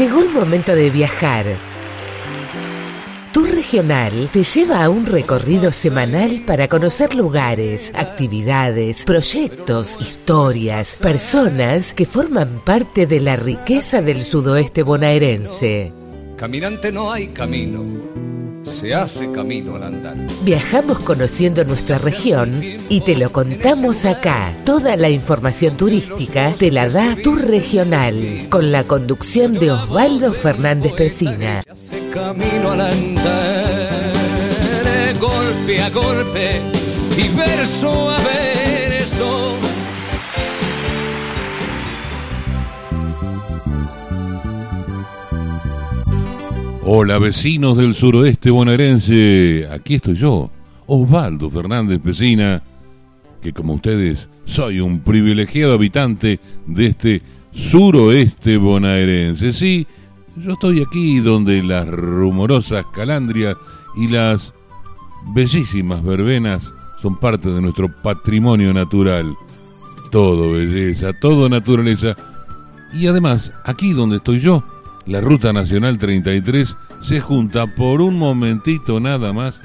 Llegó el momento de viajar. Tour Regional te lleva a un recorrido semanal para conocer lugares, actividades, proyectos, historias, personas que forman parte de la riqueza del sudoeste bonaerense. Caminante no hay camino, se hace camino al andar. Viajamos conociendo nuestra región y te lo contamos acá. Toda la información turística te la da Tour Regional, con la conducción de Osvaldo Fernández Pesina. Se hace camino al andar, golpe a golpe y verso a verso. Hola vecinos del suroeste bonaerense, aquí estoy yo, Osvaldo Fernández Pesina, que como ustedes soy un privilegiado habitante de este suroeste bonaerense. Sí, yo estoy aquí donde las rumorosas calandrias y las bellísimas verbenas son parte de nuestro patrimonio natural. Todo belleza, todo naturaleza. Y además, aquí donde estoy yo, la Ruta Nacional 33 se junta por un momentito nada más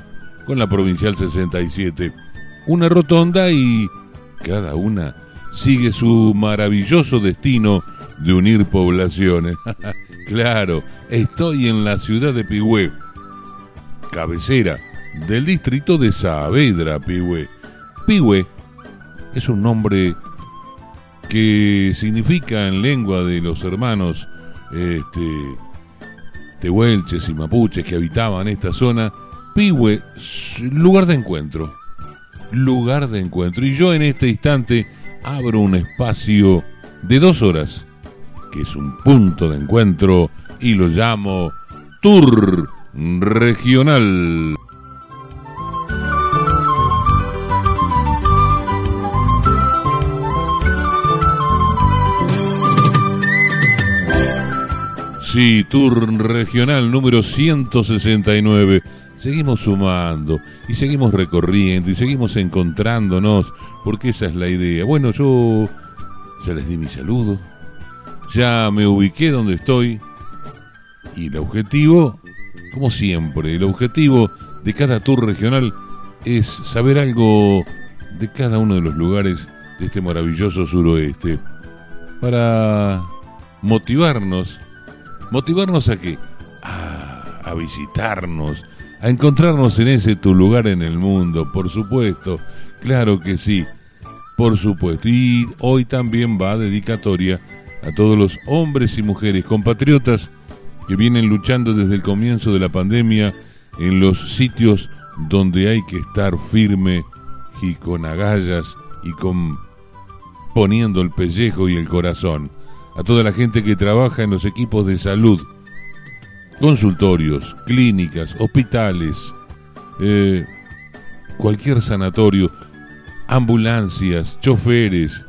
con la Provincial 67. Una rotonda y cada una sigue su maravilloso destino de unir poblaciones. claro, estoy en la ciudad de Pigüé, cabecera del distrito de Saavedra, Pigüé. Pigüé es un nombre que significa en lengua de los hermanos este, tehuelches y mapuches que habitaban esta zona, Pigüe, lugar de encuentro, lugar de encuentro. Y yo en este instante abro un espacio de dos horas, que es un punto de encuentro, y lo llamo Tour Regional. Sí, Tour Regional número 169. Seguimos sumando y seguimos recorriendo y seguimos encontrándonos, porque esa es la idea. Bueno, yo ya les di mi saludo, ya me ubiqué donde estoy y el objetivo, como siempre, el objetivo de cada tour regional es saber algo de cada uno de los lugares de este maravilloso suroeste para motivarnos ¿Motivarnos a qué? A, visitarnos, a encontrarnos en ese tu lugar en el mundo, por supuesto. Claro que sí, por supuesto. Y hoy también va dedicatoria a todos los hombres y mujeres compatriotas que vienen luchando desde el comienzo de la pandemia en los sitios donde hay que estar firme y con agallas y con poniendo el pellejo y el corazón a toda la gente que trabaja en los equipos de salud, consultorios, clínicas, hospitales, eh, cualquier sanatorio, ambulancias, choferes,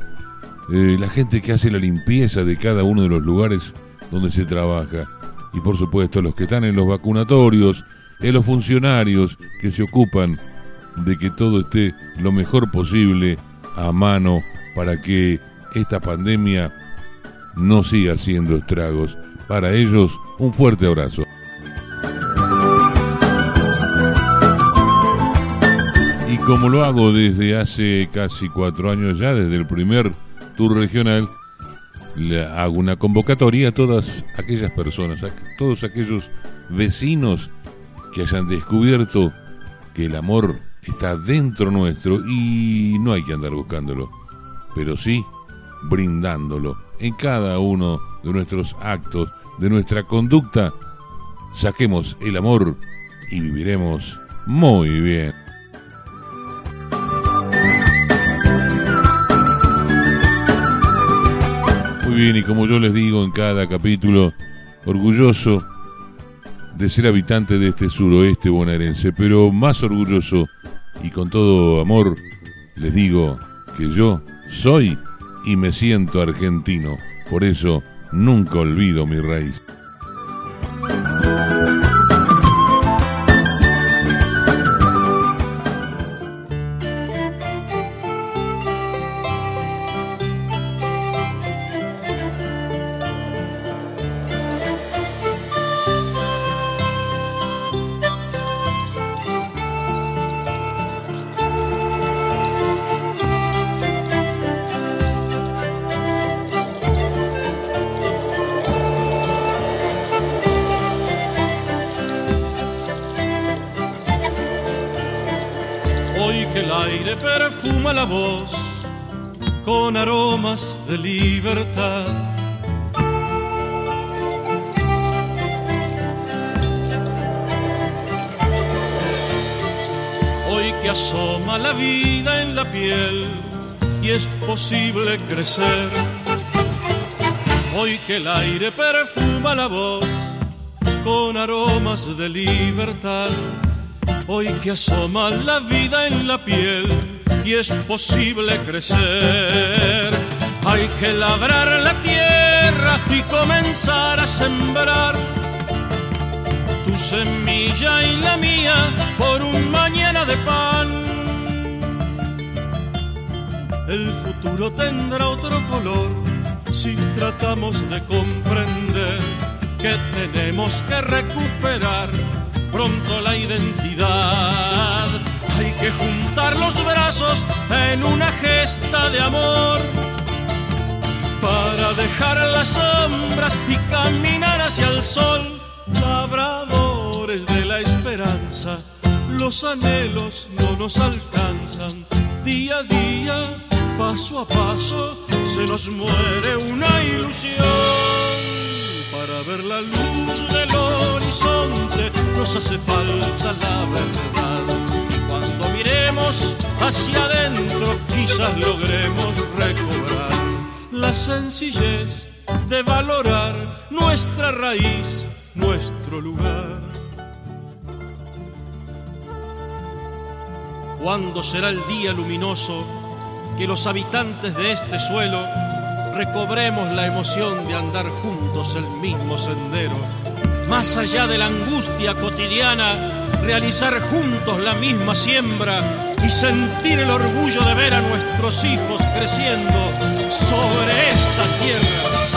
eh, la gente que hace la limpieza de cada uno de los lugares donde se trabaja. Y por supuesto los que están en los vacunatorios, en los funcionarios que se ocupan de que todo esté lo mejor posible a mano para que esta pandemia no siga haciendo estragos. Para ellos, un fuerte abrazo. Y como lo hago desde hace casi cuatro años ya, desde el primer tour regional, le hago una convocatoria a todas aquellas personas, a todos aquellos vecinos que hayan descubierto que el amor está dentro nuestro y no hay que andar buscándolo, pero sí brindándolo en cada uno de nuestros actos, de nuestra conducta. Saquemos el amor y viviremos muy bien. Muy bien, y como yo les digo en cada capítulo, orgulloso de ser habitante de este suroeste bonaerense, pero más orgulloso y con todo amor les digo que yo soy y me siento argentino. Por eso nunca olvido mi raíz. Hoy que asoma la vida en la piel y es posible crecer. Hoy que el aire perfuma la voz con aromas de libertad. Hoy que asoma la vida en la piel y es posible crecer. Hay que labrar la tierra y comenzar a sembrar semilla y la mía por un mañana de pan. El futuro tendrá otro color si tratamos de comprender que tenemos que recuperar pronto la identidad. Hay que juntar los brazos en una gesta de amor para dejar las sombras y caminar hacia el sol. Labradores de la esperanza, los anhelos no nos alcanzan. Día a día, paso a paso, se nos muere una ilusión. Para ver la luz del horizonte nos hace falta la verdad. Cuando miremos hacia adentro quizás logremos recobrar la sencillez de valorar nuestra raíz, nuestro lugar. ¿Cuándo será el día luminoso que los habitantes de este suelo recobremos la emoción de andar juntos el mismo sendero. Más allá de la angustia cotidiana, realizar juntos la misma siembra y sentir el orgullo de ver a nuestros hijos creciendo sobre esta tierra.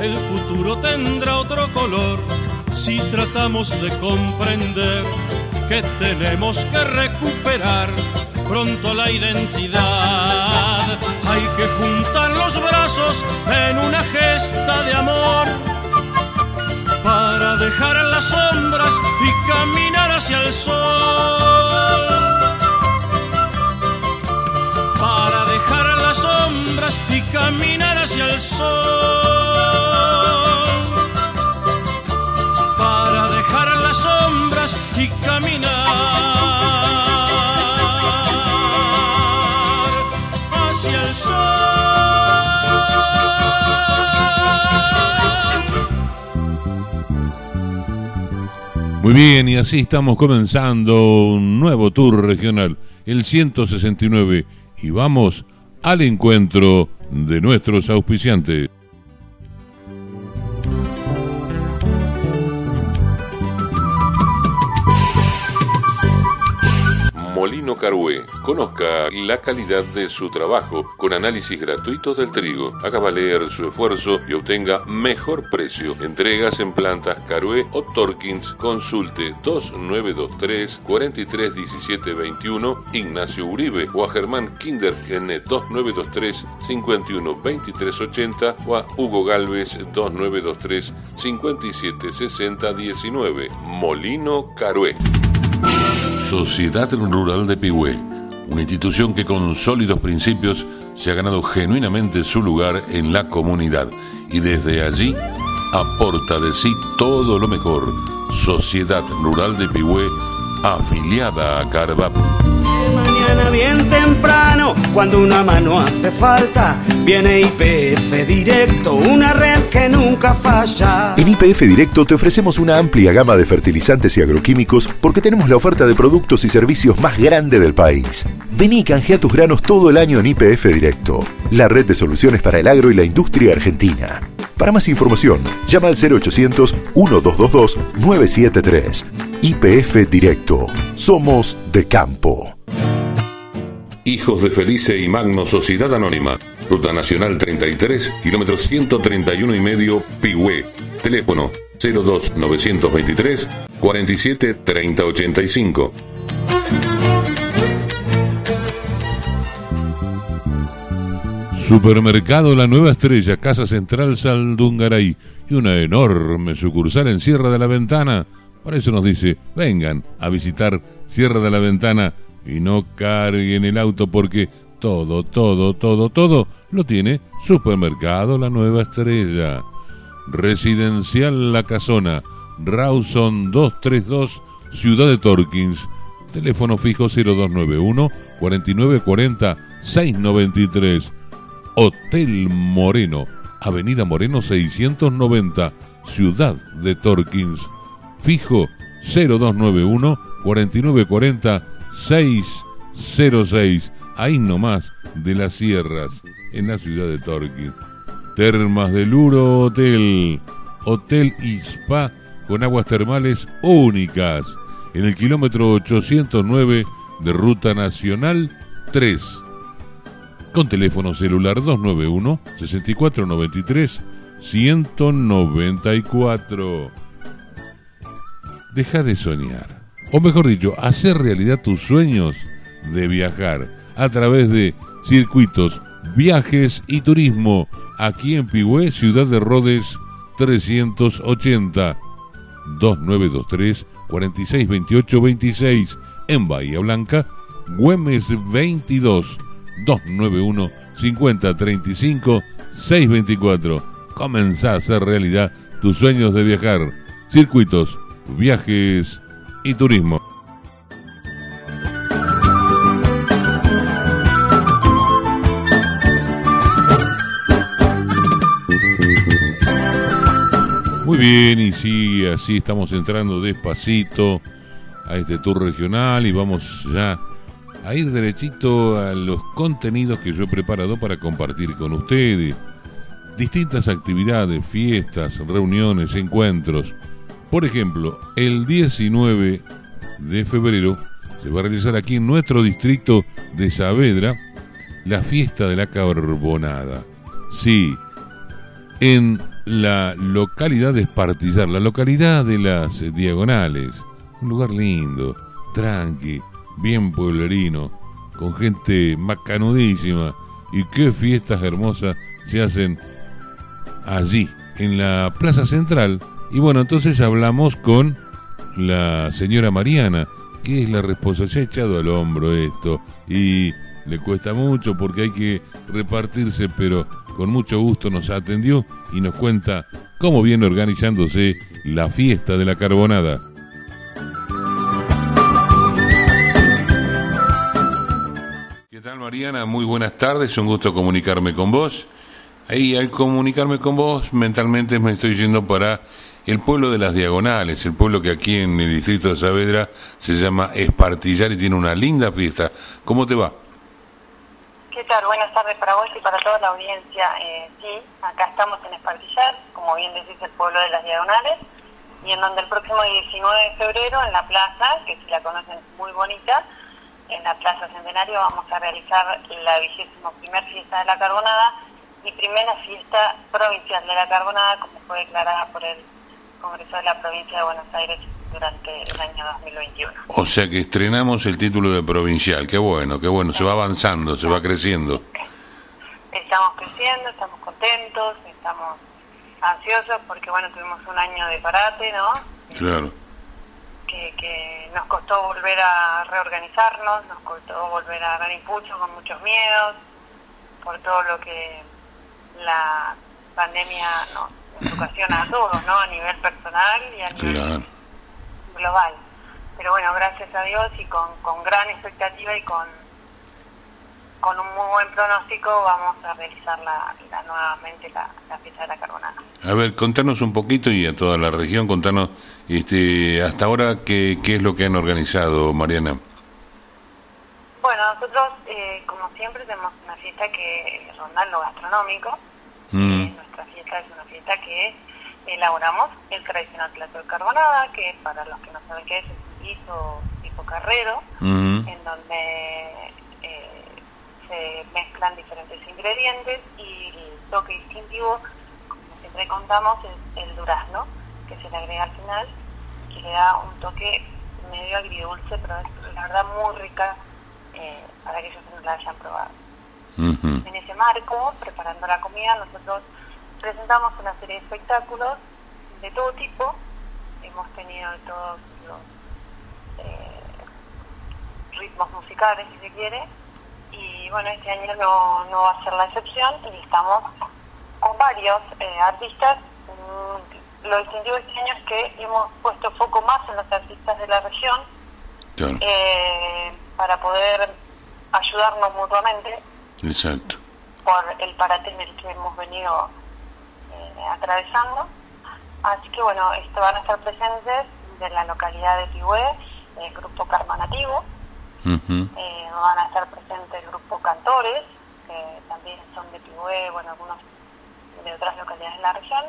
El futuro tendrá otro color si tratamos de comprender que tenemos que recuperar pronto la identidad. Hay que juntar los brazos en una gesta de amor para dejar las sombras y caminar hacia el sol. Para dejar las sombras y caminar hacia el sol. Caminar hacia el sol. Muy bien, y así estamos comenzando un nuevo tour regional, el 169, y vamos al encuentro de nuestros auspiciantes. Molino Carué. Conozca la calidad de su trabajo con análisis gratuitos del trigo. Haga valer su esfuerzo y obtenga mejor precio. Entregas en plantas Carué o Torkins. Consulte 2923 431721 Ignacio Uribe o a Germán Kinder en 2923 512380 o a Hugo Galvez 2923 576019 Molino Carué. Sociedad Rural de Pigüé, una institución que con sólidos principios se ha ganado genuinamente su lugar en la comunidad y desde allí aporta de sí todo lo mejor. Sociedad Rural de Pigüé, afiliada a Carvap mañana bien temprano, cuando una mano hace falta, viene IPF Directo, una red que nunca falla. En IPF Directo te ofrecemos una amplia gama de fertilizantes y agroquímicos porque tenemos la oferta de productos y servicios más grande del país. Vení y canjea tus granos todo el año en IPF Directo, la red de soluciones para el agro y la industria argentina. Para más información, llama al 0800 1222 973. IPF Directo. Somos de campo. Hijos de Felice y Magno Sociedad Anónima. Ruta Nacional 33, kilómetro 131 y medio, Pigüé. Teléfono 02 923 47 30 85. Supermercado La Nueva Estrella, Casa Central Saldungaray y una enorme sucursal en Sierra de la Ventana. Por eso nos dice, vengan a visitar Sierra de la Ventana y no carguen el auto porque todo, todo, todo, todo lo tiene Supermercado La Nueva Estrella. Residencial La Casona, Rawson 232, Ciudad de Torkins. Teléfono fijo 0291 4940 693. Hotel Moreno, Avenida Moreno 690, Ciudad de Torkins. Fijo 0291 4940 606. Ahí nomás de las sierras, en la ciudad de Torkins. Termas del Uro Hotel. Hotel y Spa con aguas termales únicas. En el kilómetro 809 de Ruta Nacional 3 con teléfono celular 291 6493 194. Deja de soñar, o mejor dicho, hacer realidad tus sueños de viajar a través de circuitos, viajes y turismo aquí en Pigüé, Ciudad de Rodes 380 2923 4628 26 en Bahía Blanca, Güemes 22 291 5035 624. Comenzá a hacer realidad tus sueños de viajar, circuitos, viajes y turismo. Muy bien, y sí, así estamos entrando despacito a este tour regional y vamos ya a ir derechito a los contenidos que yo he preparado para compartir con ustedes. Distintas actividades, fiestas, reuniones, encuentros. Por ejemplo, el 19 de febrero se va a realizar aquí en nuestro distrito de Saavedra la fiesta de la carbonada. Sí, en la localidad de Espartillar, la localidad de las Diagonales. Un lugar lindo, tranqui, bien pueblerino, con gente macanudísima. Y qué fiestas hermosas se hacen allí, en la Plaza Central. Y bueno, entonces hablamos con la señora Mariana, que es la responsable, se ha echado al hombro esto y le cuesta mucho porque hay que repartirse, pero con mucho gusto nos atendió y nos cuenta cómo viene organizándose la fiesta de la carbonada. Mariana? Muy buenas tardes, un gusto comunicarme con vos. Ahí al comunicarme con vos, mentalmente me estoy yendo para el pueblo de las Diagonales, el pueblo que aquí en el distrito de Saavedra se llama Espartillar y tiene una linda fiesta. ¿Cómo te va? ¿Qué tal? Buenas tardes para vos y para toda la audiencia. Eh, sí, acá estamos en Espartillar, como bien decís, el pueblo de las Diagonales, y en donde el próximo 19 de febrero, en la plaza, que si la conocen muy bonita, en la Plaza Centenario vamos a realizar la vigésimo primer fiesta de la carbonada y primera fiesta provincial de la carbonada, como fue declarada por el Congreso de la Provincia de Buenos Aires durante el año 2021. O sea que estrenamos el título de provincial, qué bueno, qué bueno, se va avanzando, se va creciendo. Estamos creciendo, estamos contentos, estamos ansiosos porque bueno, tuvimos un año de parate, ¿no? Claro que, nos costó volver a reorganizarnos, nos costó volver a dar impulso con muchos miedos, por todo lo que la pandemia nos, ocasiona a todos, ¿no? A nivel personal y a nivel global. Pero bueno, gracias a Dios y con, con gran expectativa y con con un muy buen pronóstico vamos a realizar la, nuevamente la, fiesta de la carbonada. A ver, contanos un poquito y a toda la región, contanos este, hasta ahora qué, qué es lo que han organizado, Mariana. Bueno, nosotros, eh, como siempre, tenemos una fiesta que ronda lo gastronómico. Mm. Eh, es una fiesta que elaboramos el tradicional plato de carbonada, que para los que no saben qué es, es un guiso tipo carrero, en donde se mezclan diferentes ingredientes y el toque distintivo, como siempre contamos, es el durazno, que se le agrega al final, que le da un toque medio agridulce, pero es la verdad muy rica eh, para aquellos que no la hayan probado. En ese marco, preparando la comida, nosotros presentamos una serie de espectáculos de todo tipo. Hemos tenido todos los eh, ritmos musicales, si se quiere. Y bueno, este año no, no va a ser la excepción y estamos con varios eh, artistas. Mm, lo distintivo este año es que hemos puesto foco más en los artistas de la región eh, para poder ayudarnos mutuamente. Exacto. Por el parate en el que hemos venido atravesando. Así que bueno, esto van a estar presentes de la localidad de Pigüé, el grupo Karma Nativo, eh, van a estar presentes el grupo Cantores, que también son de Pigüé, bueno, algunos de otras localidades de la región,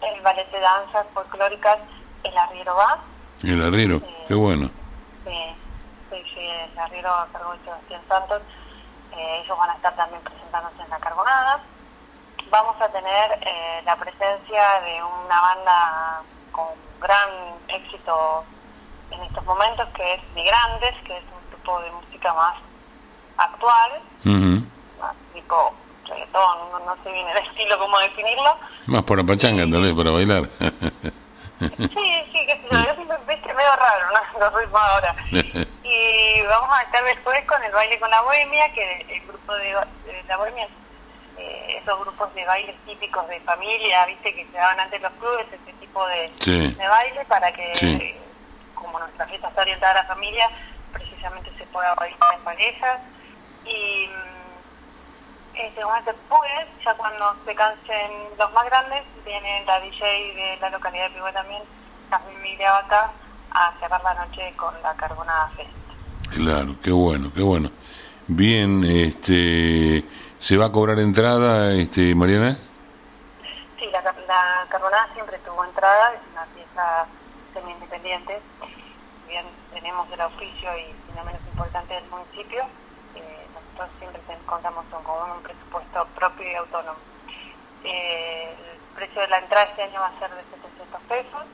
el ballet de danzas folclóricas El Arriero Va. El Arriero, eh, qué bueno. Sí, sí, el Arriero a cargo de Sebastián Santos, eh, ellos van a estar también presentándose en la Carbonada. Vamos a tener eh, la presencia de una banda con gran éxito en estos momentos, que es Migrantes, que es un tipo de música más actual, más tipo reggaetón, no, sé bien el estilo, cómo definirlo. Más por la pachanga, tal vez, para bailar. sí, sí, que se yo siempre medio raro, ¿no? Los ritmos ahora. y vamos a estar después con el baile con la bohemia, que el grupo de, la bohemia, eh, esos grupos de bailes típicos de familia, viste, que se daban antes los clubes, ese tipo de, de baile para que, como nuestra fiesta está orientada a la familia, precisamente se pueda bailar en parejas. Y este, después, ya cuando se cansen los más grandes, viene la DJ de la localidad de Pigüe también, Jasmine Migliavaca, a cerrar la noche con la Carbonada Fest. Claro, qué bueno, qué bueno. Bien, este, ¿se va a cobrar entrada, este, Mariana? Sí, la, la siempre tuvo entrada, es una pieza semi-independiente. Bien, tenemos el oficio y, no menos importante, del municipio nosotros siempre contamos con un presupuesto propio y autónomo. Eh, el precio de la entrada este año va a ser de 700 pesos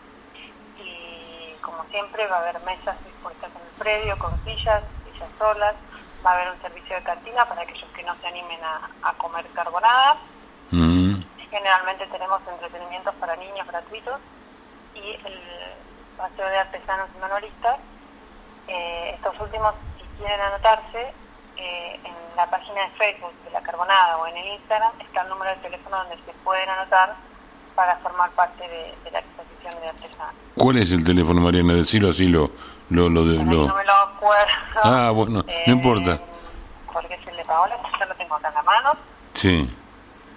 y como siempre va a haber mesas dispuestas en el predio con sillas, sillas solas, va a haber un servicio de cantina para aquellos que no se animen a, comer carbonada. Mm. Generalmente tenemos entretenimientos para niños gratuitos y el paseo de artesanos y manualistas. Eh, estos últimos, si quieren anotarse, eh, en la página de Facebook de La Carbonada o en el Instagram está el número de teléfono donde se pueden anotar para formar parte de, la exposición de artesanos. ¿Cuál es el teléfono, Mariana? Decirlo así lo... lo, lo, de, lo... No me lo acuerdo. Ah, bueno, no importa. Eh, porque es el de Paola, yo lo tengo acá en la mano. Sí.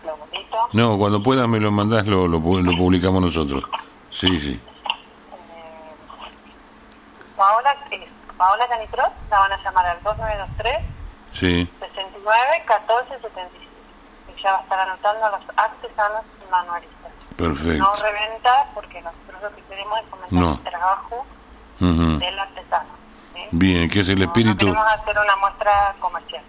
Lo bonito. No, cuando puedas me lo mandás, lo, lo, lo publicamos nosotros. Sí, sí. Eh, Paola, Paola Canitros, la van a llamar al 2923 Sí. 69 14 76. Y ya va a estar anotando a los artesanos y manualistas. Perfecto. No reventa porque nosotros lo que queremos es fomentar el trabajo del artesano. Bien, que es el espíritu. No, hacer una muestra comercial.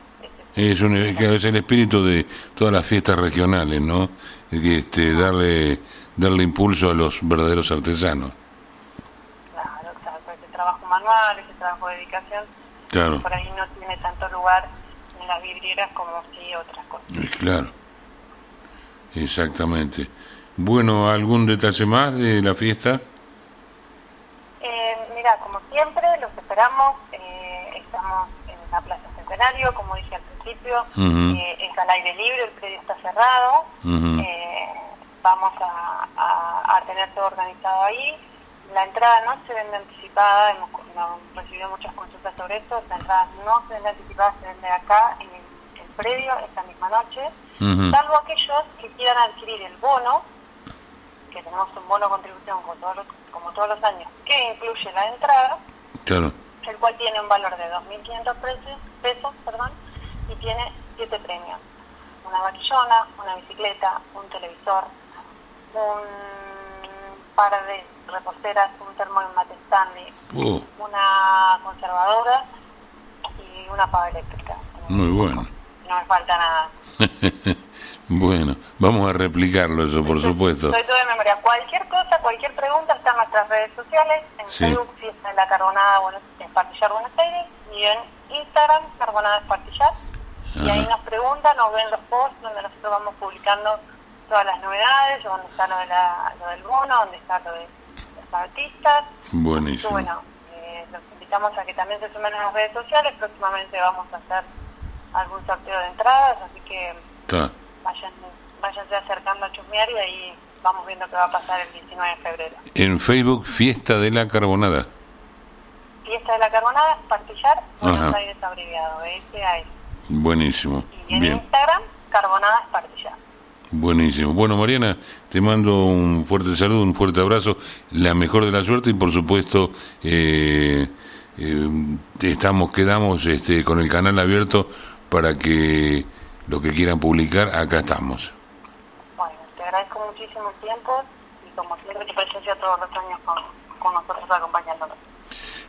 Es, un, es el espíritu de todas las fiestas regionales, ¿no? Este, darle, darle impulso a los verdaderos artesanos. Claro, exacto. Ese trabajo manual, ese trabajo de dedicación por ahí no tiene tanto lugar en las vidrieras como si otras cosas. Claro, exactamente. Bueno, ¿algún detalle más de la fiesta? Eh, mira, como siempre, los esperamos. Eh, estamos en la Plaza Centenario, como dije al principio. Eh, es al aire libre, el predio está cerrado. vamos a, a tener todo organizado ahí la entrada no se vende anticipada, hemos, recibido muchas consultas sobre esto, la entrada no se vende anticipada, se vende acá en el, predio esta misma noche, salvo aquellos que quieran adquirir el bono, que tenemos un bono contribución como todos los, como todos los años, que incluye la entrada, el cual tiene un valor de 2.500 pesos, pesos perdón, y tiene siete premios. Una vaquillona, una bicicleta, un televisor, un par de reposteras, un termo en mate uh. una conservadora y una pava eléctrica. Muy bueno. No me falta nada. bueno, vamos a replicarlo eso, por supuesto. Soy todo de memoria. Cualquier cosa, cualquier pregunta está en nuestras redes sociales, en Facebook, Fiesta en la Carbonada, bueno, en Partillar Buenos Aires, y en Instagram, Carbonada Espartillar. Y ahí nos preguntan o ven los posts donde nosotros vamos publicando todas las novedades, donde está lo, de la, lo del bono, donde está lo de los artistas. Buenísimo. bueno, eh, los invitamos a que también se sumen a las redes sociales. Próximamente vamos a hacer algún sorteo de entradas, así que vayan, váyanse acercando a chusmear y ahí vamos viendo qué va a pasar el 19 de febrero. En Facebook, Fiesta de la Carbonada. Fiesta de la Carbonada, Espartillar, Buenos Aires abreviado, S.A.S. Buenísimo. Y en Instagram, Carbonada Espartillar. Buenísimo. Bueno, Mariana, te mando un fuerte saludo, un fuerte abrazo, la mejor de la suerte y por supuesto eh, eh, estamos quedamos este, con el canal abierto para que lo que quieran publicar, acá estamos. Bueno, te agradezco muchísimo el tiempo y como siempre tu presencia todos los años con, con nosotros acompañándonos.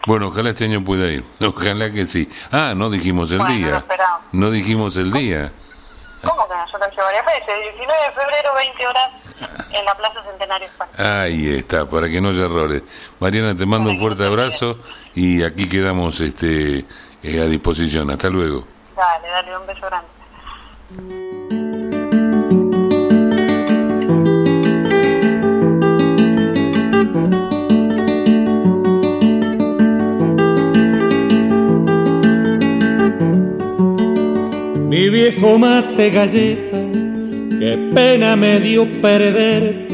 Bueno, ojalá este año pueda ir. Ojalá que sí. Ah, no dijimos el día. No dijimos el día. ¿Cómo que no? Yo lo varias veces. 19 de febrero, 20 horas, en la Plaza Centenario España. Ahí está, para que no haya errores. Mariana, te mando un fuerte abrazo y aquí quedamos este eh, a disposición. Hasta luego. Dale, dale, un beso grande. Mi viejo mate galleta, qué pena me dio perderte,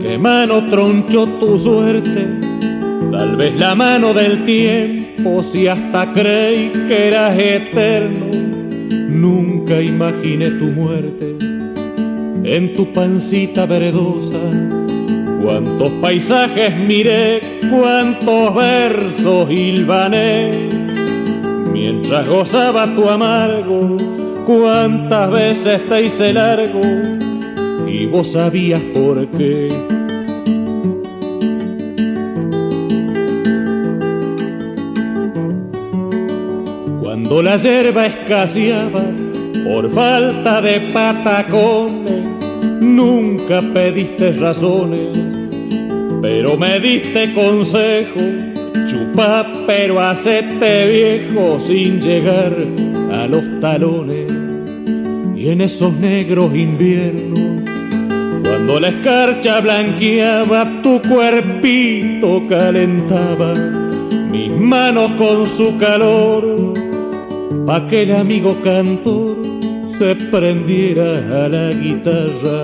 qué mano tronchó tu suerte, tal vez la mano del tiempo, si hasta creí que eras eterno, nunca imaginé tu muerte en tu pancita verdosa. Cuántos paisajes miré, cuántos versos hilvané mientras gozaba tu amargo, cuántas veces te hice largo y vos sabías por qué. Cuando la hierba escaseaba por falta de patacones, nunca pediste razones, pero me diste consejos Chupa pero hacete viejo sin llegar a los talones. Y en esos negros inviernos, cuando la escarcha blanqueaba, tu cuerpito calentaba mis manos con su calor, pa' que el amigo cantor se prendiera a la guitarra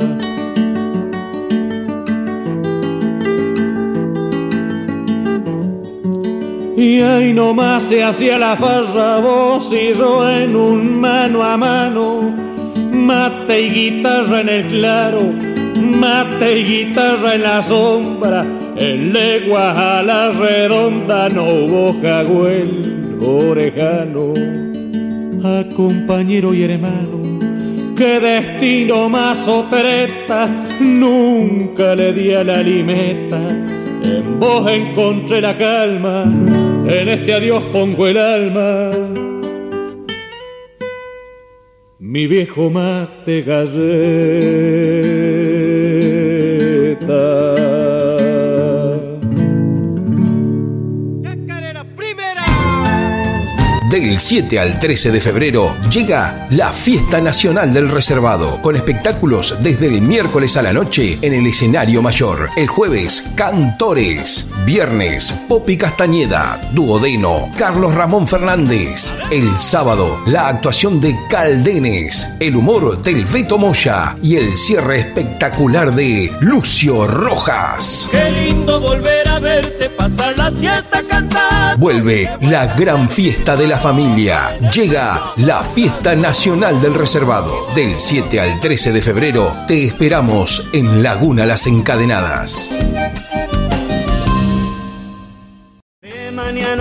Y ahí nomás se hacía la farra vos y yo en un mano a mano, mate y guitarra en el claro, mate y guitarra en la sombra, en leguas a la redonda no hubo jagüel orejano. A compañero y hermano, qué destino más otreta, nunca le di a la limeta, en vos encontré la calma en este adiós pongo el alma. Mi viejo mate galleta. Del 7 al 13 de febrero llega la Fiesta Nacional del Reservado, con espectáculos desde el miércoles a la noche en el escenario mayor. El jueves, Cantores. Viernes, Popi Castañeda, Duodeno, Carlos Ramón Fernández. El sábado, la actuación de Caldenes, el humor del Beto Moya y el cierre espectacular de Lucio Rojas. Qué lindo volver a verte pasar la siesta cantando. Vuelve la gran fiesta de la familia. Llega la Fiesta Nacional del Reservado. Del 7 al 13 de febrero te esperamos en Laguna Las Encadenadas.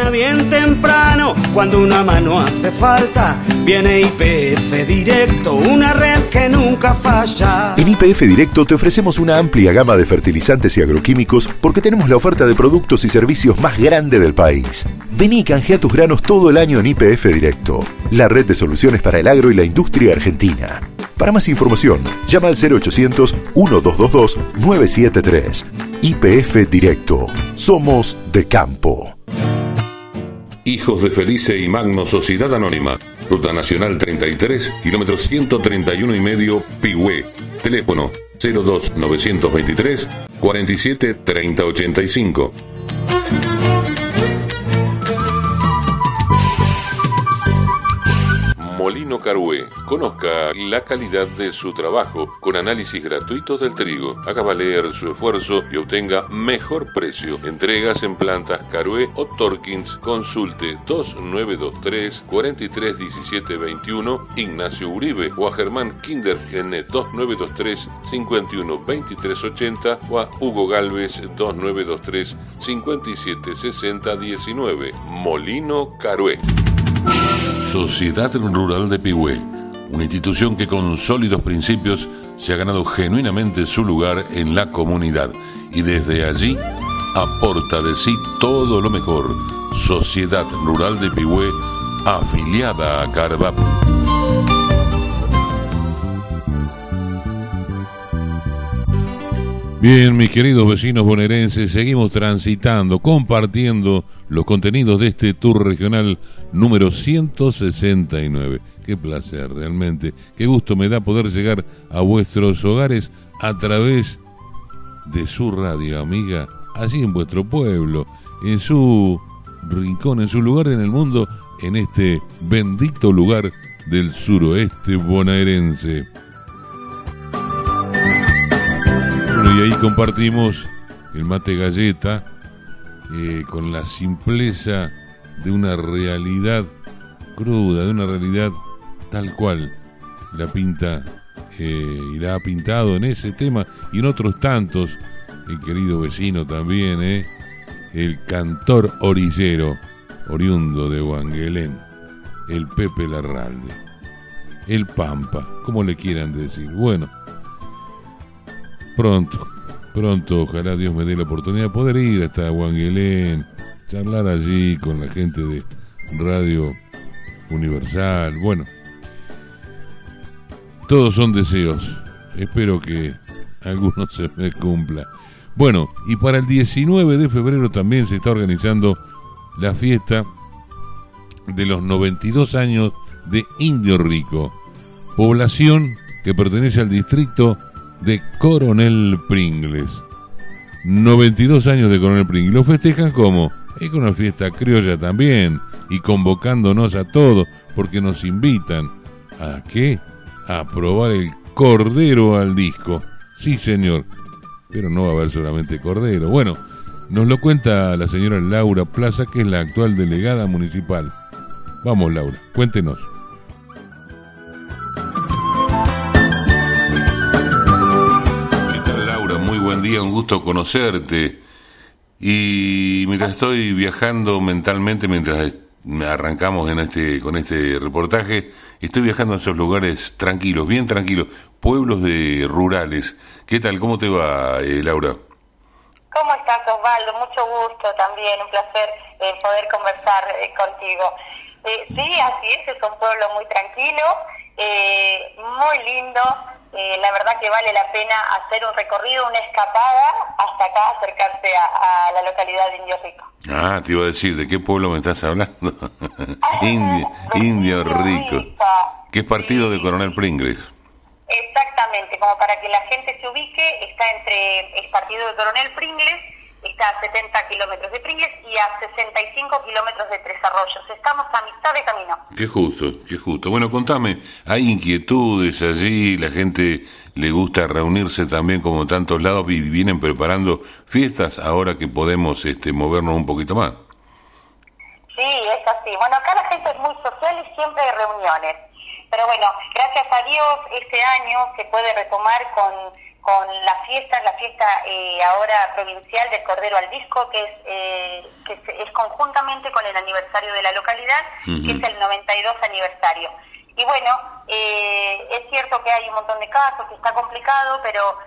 Bien temprano, cuando una mano hace falta, viene IPF Directo, una red que nunca falla. En IPF Directo te ofrecemos una amplia gama de fertilizantes y agroquímicos porque tenemos la oferta de productos y servicios más grande del país. Vení y canjea tus granos todo el año en IPF Directo, la red de soluciones para el agro y la industria argentina. Para más información, llama al 0800 1222 973. IPF Directo. Somos de campo. Hijos de Felice y Magno Sociedad Anónima Ruta Nacional 33, kilómetro 131 y medio, Pigüé. Teléfono 02 923 47 30 85. Molino Carué. Conozca la calidad de su trabajo con análisis gratuitos del trigo. Haga valer su esfuerzo y obtenga mejor precio. Entregas en plantas Carué o Torkins. Consulte 2923 431721 Ignacio Uribe o a Germán Kinder en 2923 512380 o a Hugo Galvez 2923 576019 Molino Carué. Sociedad Rural de Pigüé, una institución que con sólidos principios se ha ganado genuinamente su lugar en la comunidad y desde allí aporta de sí todo lo mejor. Sociedad Rural de Pigüé, afiliada a Carvap. Bien, mis queridos vecinos bonaerenses, seguimos transitando, compartiendo los contenidos de este tour regional número 169. Qué placer, realmente. Qué gusto me da poder llegar a vuestros hogares a través de su radio, amiga, allí en vuestro pueblo, en su rincón, en su lugar en el mundo, en este bendito lugar del suroeste bonaerense. Y ahí compartimos el mate galleta eh, con la simpleza de una realidad cruda, de una realidad tal cual la pinta eh, y la ha pintado en ese tema y en otros tantos, el querido vecino también, eh, el cantor orillero, oriundo de Wangelén, el Pepe Larralde, el Pampa, como le quieran decir. Bueno, pronto, pronto, ojalá Dios me dé la oportunidad de poder ir hasta Wangelén, charlar allí con la gente de Radio Universal. Bueno, todos son deseos. Espero que algunos se me cumpla. Bueno, y para el 19 de febrero también se está organizando la fiesta de los 92 años de Indio Rico, población que pertenece al distrito de Coronel Pringles. 92 años de Coronel Pringles. Lo festejan como? Es una fiesta criolla también y convocándonos a todos porque nos invitan a qué? A probar el cordero al disco. Sí, señor. Pero no va a haber solamente cordero. Bueno, nos lo cuenta la señora Laura Plaza, que es la actual delegada municipal. Vamos, Laura, cuéntenos. Un gusto conocerte. Y mientras estoy viajando mentalmente, mientras arrancamos en este, con este reportaje, estoy viajando a esos lugares tranquilos, bien tranquilos, pueblos de rurales. ¿Qué tal? ¿Cómo te va, eh, Laura? ¿Cómo estás, Osvaldo? Mucho gusto también, un placer eh, poder conversar eh, contigo. sí, así es, es un pueblo muy tranquilo, muy lindo, eh, la verdad que vale la pena hacer un recorrido, una escapada hasta acá, acercarse a, la localidad de Indio Rico. Ah, te iba a decir, ¿de qué pueblo me estás hablando? Indio, Indio Rico. ¿Qué es partido de Coronel Pringles? Exactamente, como para que la gente se ubique, está entre el partido de Coronel Pringles está a 70 kilómetros de Pringles y a 65 kilómetros de Tres Arroyos. Estamos a mitad de camino. Qué justo, qué justo. Bueno, contame, ¿hay inquietudes allí? ¿La gente le gusta reunirse también como tantos lados y vienen preparando fiestas ahora que podemos este, movernos un poquito más? Sí, es así. Bueno, acá la gente es muy social y siempre hay reuniones. Pero bueno, gracias a Dios este año se puede retomar con con la fiesta, la fiesta eh, ahora provincial del Cordero al Disco, que es, eh, que es, conjuntamente con el aniversario de la localidad, que es el 92 aniversario. Y bueno, eh, es cierto que hay un montón de casos, que está complicado, pero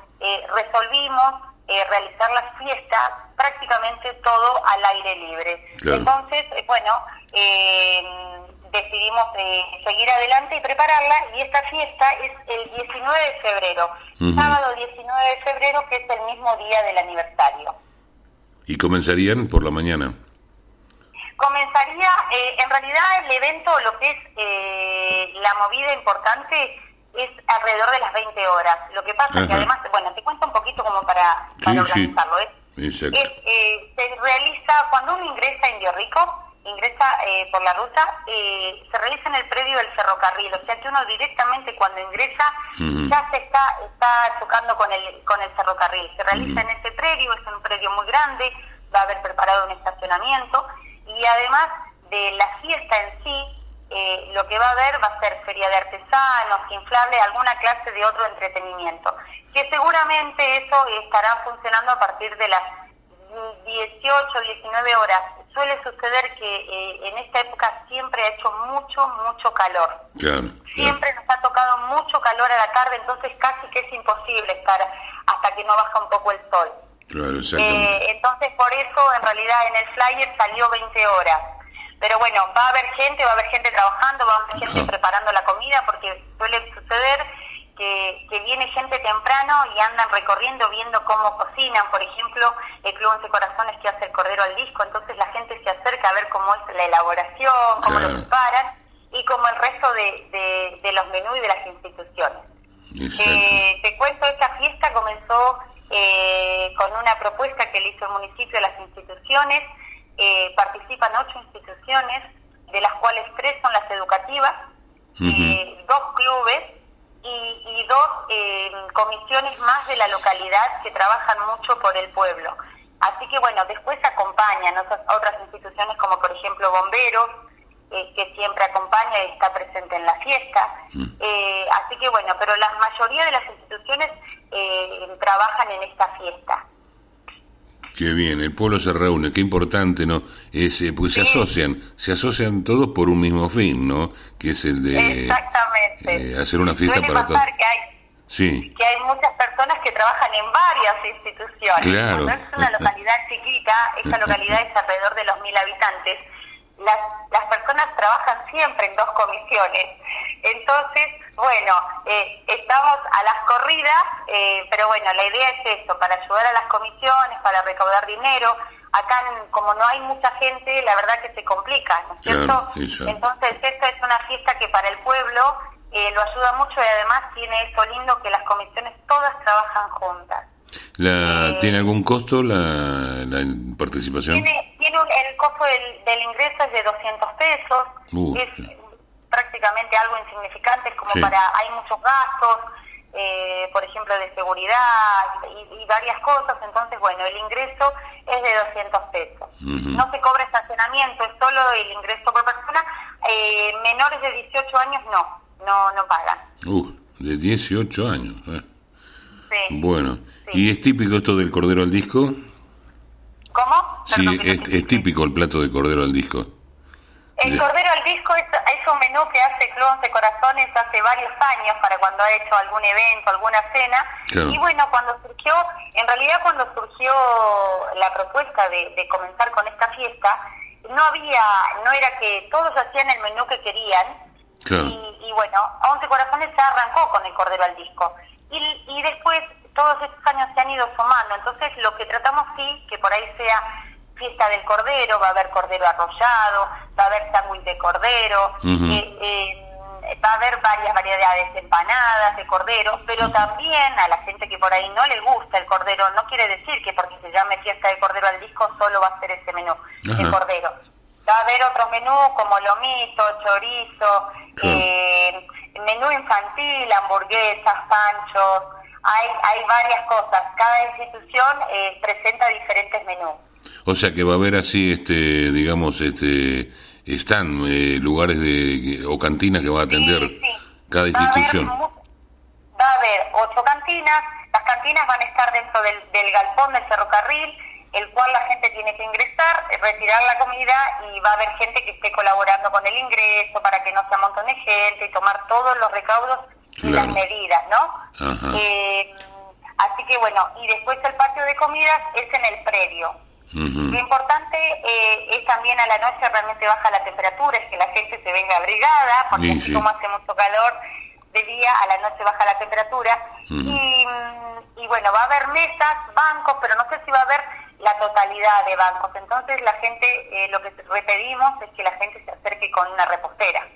resolvimos realizar las fiestas prácticamente todo al aire libre. Entonces, bueno, decidimos eh, seguir adelante y prepararla y esta fiesta es el 19 de febrero, sábado 19 de febrero que es el mismo día del aniversario. ¿Y comenzarían por la mañana? Comenzaría, eh, en realidad el evento, lo que es eh, la movida importante, es alrededor de las 20 horas. Lo que pasa es que además, bueno, te cuento un poquito como para, para organizarlo. Es, eh, se realiza, cuando uno ingresa en Rico, ingresa eh, por la ruta, eh, se realiza en el predio del ferrocarril, o sea que uno directamente cuando ingresa ya se está, está chocando con el, con el ferrocarril. Se realiza en ese predio, es un predio muy grande, va a haber preparado un estacionamiento. Y además de la fiesta en sí, eh, lo que va a haber va a ser feria de artesanos, inflable, alguna clase de otro entretenimiento, que seguramente eso estará funcionando a partir de las 18, 19 horas. Suele suceder que eh, en esta época siempre ha hecho mucho, mucho calor. siempre nos ha tocado mucho calor a la tarde, entonces casi que es imposible estar hasta que no baja un poco el sol. Eh, entonces por eso en realidad en el flyer salió 20 horas. Pero bueno, va a haber gente, va a haber gente trabajando, va a haber gente preparando la comida, porque suele suceder que, viene gente temprano y andan recorriendo, viendo cómo cocinan. Por ejemplo, el Club Once Corazones que hace el cordero al disco, entonces la gente se acerca a ver cómo es la elaboración, cómo lo preparan, y como el resto de, de, los menús y de las instituciones. Eh, te cuento, esta fiesta comenzó eh, con una propuesta que le hizo el municipio a las instituciones. Eh, participan ocho instituciones, de las cuales tres son las educativas, eh, dos clubes y, dos comisiones más de la localidad que trabajan mucho por el pueblo. Así que bueno, después acompañan otras instituciones como por ejemplo bomberos, eh, que siempre acompaña y está presente en la fiesta. Mm. Eh, así que bueno, pero la mayoría de las instituciones eh, trabajan en esta fiesta. Qué bien, el pueblo se reúne, qué importante, ¿no? Es, pues se asocian, se asocian todos por un mismo fin, ¿no? Que es el de hacer una fiesta para todos. Que hay, sí. que hay muchas personas que trabajan en varias instituciones. Claro. es una localidad chiquita, esta localidad es alrededor de los mil habitantes, las, las personas trabajan siempre en dos comisiones. Entonces, bueno, eh, estamos a las corridas, eh, pero bueno, la idea es eso, para ayudar a las comisiones, para recaudar dinero. Acá, como no hay mucha gente, la verdad que se complica, ¿no es cierto? Entonces, esta es una fiesta que para el pueblo eh, lo ayuda mucho y además tiene eso lindo que las comisiones todas trabajan juntas. La, eh, ¿Tiene algún costo la, participación? Tiene, tiene el costo del, ingreso es de 200 pesos, es prácticamente algo insignificante, como para, hay muchos gastos, eh, por ejemplo, de seguridad y, varias cosas, entonces, bueno, el ingreso es de 200 pesos. No se cobra estacionamiento, es solo el ingreso por persona. Eh, menores de 18 años no, no, no pagan. Uh, de 18 años. Eh. Sí. Bueno. ¿Y es típico esto del cordero al disco? ¿Cómo? Sí, es, típico el plato de cordero al disco. El cordero al disco es, un menú que hace Club de Corazones hace varios años para cuando ha hecho algún evento, alguna cena. Y bueno, cuando surgió, en realidad cuando surgió la propuesta de, comenzar con esta fiesta, no había, no era que todos hacían el menú que querían. Y, y, bueno, Once Corazones se arrancó con el cordero al disco. Y, y después todos estos años se han ido sumando. Entonces, lo que tratamos sí, que por ahí sea fiesta del cordero, va a haber cordero arrollado, va a haber sándwich de cordero, eh, eh, va a haber varias variedades de empanadas de cordero, pero también a la gente que por ahí no le gusta el cordero, no quiere decir que porque se llame fiesta del cordero al disco solo va a ser ese menú de cordero. Va a haber otros menús como lomito, chorizo, eh, menú infantil, hamburguesas, panchos, hay, hay varias cosas. Cada institución eh, presenta diferentes menús. O sea que va a haber así, este, digamos, este, están eh, lugares de o cantinas que va a atender cada institución. Va a, haber, ocho cantinas. Las cantinas van a estar dentro del, del galpón del ferrocarril el cual la gente tiene que ingresar, retirar la comida y va a haber gente que esté colaborando con el ingreso para que no se amontone gente y tomar todos los recaudos las medidas, ¿no? Eh, así que bueno, y después el patio de comidas es en el predio. Lo importante eh, es también a la noche realmente baja la temperatura, es que la gente se venga abrigada, porque así como hace mucho calor de día, a la noche baja la temperatura. y, y, bueno, va a haber mesas, bancos, pero no sé si va a haber la totalidad de bancos. Entonces la gente, eh, lo que repedimos es que la gente se acerque con una repostera.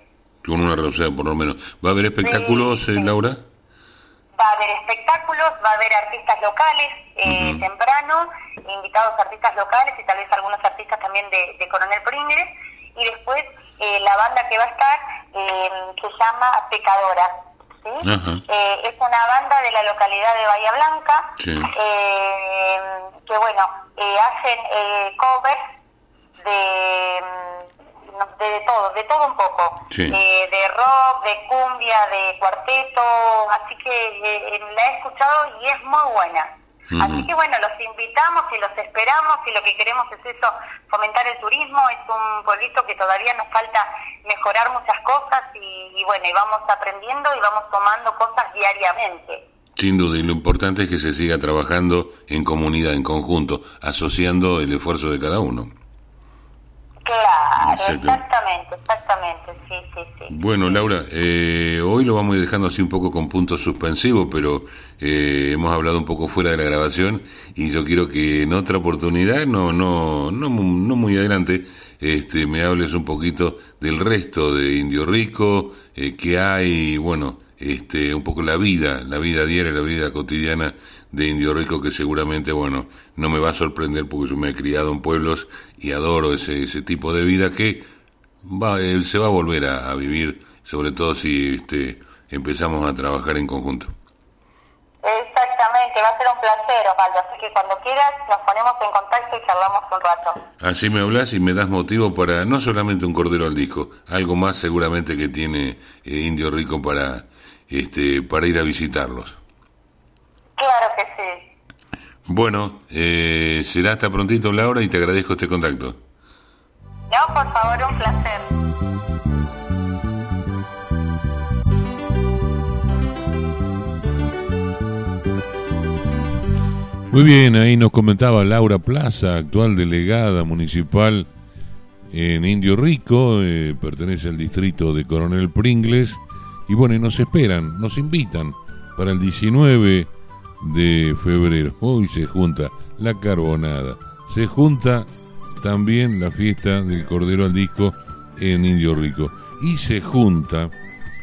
Con una repostera, por lo menos. ¿Va a haber espectáculos, eh, Laura? Va a haber espectáculos, va a haber artistas locales eh, temprano, invitados artistas locales y tal vez algunos artistas también de, Coronel Pringles. Y después la banda que va a estar se llama Pecadora. es una banda de la localidad de Bahía Blanca que bueno hacen covers de de, todo, de todo un poco, eh, de rock, de cumbia, de cuarteto, así que eh, la he escuchado y es muy buena. Así que bueno, los invitamos y los esperamos y lo que queremos es eso, fomentar el turismo, es un pueblito que todavía nos falta mejorar muchas cosas y, y bueno, y vamos aprendiendo y vamos tomando cosas diariamente. Sin duda, y lo importante es que se siga trabajando en comunidad, en conjunto, asociando el esfuerzo de cada uno. Claro, exactamente, exactamente, sí, sí, sí. Bueno, Laura, eh, hoy lo vamos a ir dejando así un poco con puntos suspensivos, pero eh, hemos hablado un poco fuera de la grabación y yo quiero que en otra oportunidad, no, no, no, no muy adelante, este, me hables un poquito del resto de Indio Rico, eh, que hay, bueno, este, un poco la vida, la vida diaria, la vida cotidiana de Indio Rico que seguramente, bueno, no me va a sorprender porque yo me he criado en pueblos y adoro ese, ese tipo de vida que va, él se va a volver a, vivir, sobre todo si este, empezamos a trabajar en conjunto. Exactamente, va a ser un placer, Osvaldo, así que cuando quieras nos ponemos en contacto y charlamos un rato. Así me hablas y me das motivo para no solamente un cordero al disco, algo más seguramente que tiene eh, Indio Rico para, este, para ir a visitarlos. Claro que sí. Bueno, eh, será hasta prontito, Laura, y te agradezco este contacto. No, por favor, un placer. Muy bien, ahí nos comentaba Laura Plaza, actual delegada municipal en Indio Rico, eh, pertenece al distrito de Coronel Pringles, y bueno, y nos esperan, nos invitan para el 19 de febrero. Hoy se junta la carbonada, se junta también la fiesta del Cordero al Disco en Indio Rico y se junta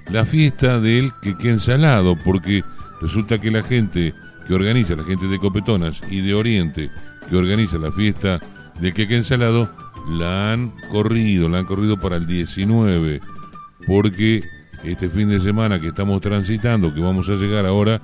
la fiesta del queque ensalado, porque resulta que la gente que organiza, la gente de Copetonas y de Oriente, que organiza la fiesta del queque ensalado, la han corrido, la han corrido para el 19, porque este fin de semana que estamos transitando, que vamos a llegar ahora,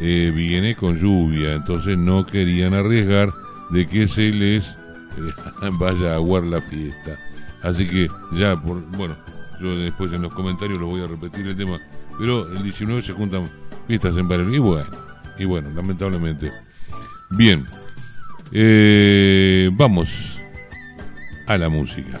eh, viene con lluvia, entonces no querían arriesgar de que se les eh, vaya a aguar la fiesta. Así que ya, por, bueno, yo después en los comentarios lo voy a repetir el tema, pero el 19 se juntan fiestas en Barrio y bueno, y bueno, lamentablemente. Bien, eh, vamos a la música.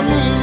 la comida